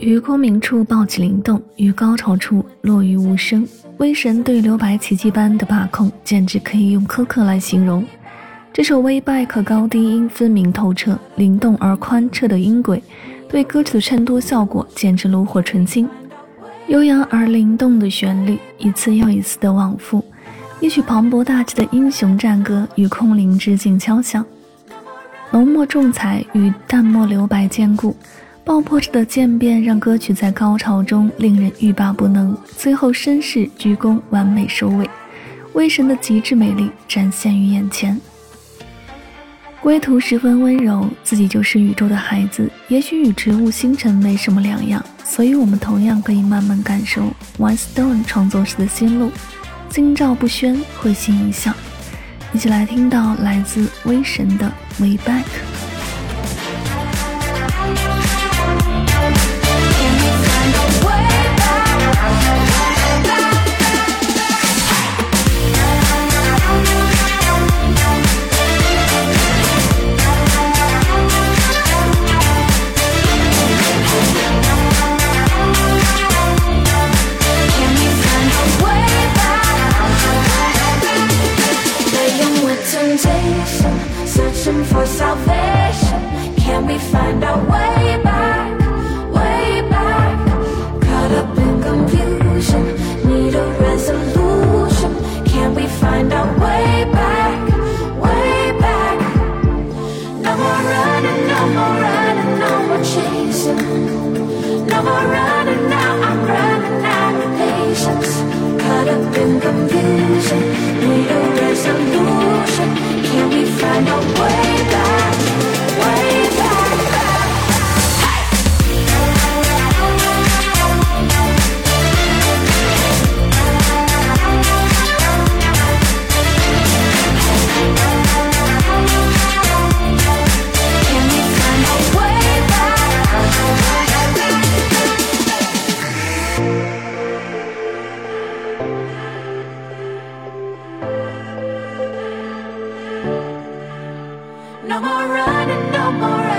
于空明处抱起灵动，于高潮处落于无声。威神对留白奇迹般的把控，简直可以用苛刻来形容。这首《Way Back》高低音分明透彻，灵动而宽彻的音轨，对歌曲的衬托效果简直炉火纯青。悠扬而灵动的旋律，一次又一次的往复，一曲磅礴大气的英雄战歌与空灵之境交响，浓墨重彩与淡墨留白兼顾。爆破式的渐变让歌曲在高潮中令人欲罢不能，最后绅士鞠躬，完美收尾，威神的极致美丽展现于眼前。归途十分温柔，自己就是宇宙的孩子，也许与植物星辰没什么两样，所以我们同样可以慢慢感受 One Stone 创作时的心路，心照不宣，会心一笑。一起来听到来自威神的 Way Back。Salvation. Can we find our way back, way back? Caught up in confusion, need a resolution. Can we find our way back, way back? No more running, no more running, no more chasing. No more running No more running, no more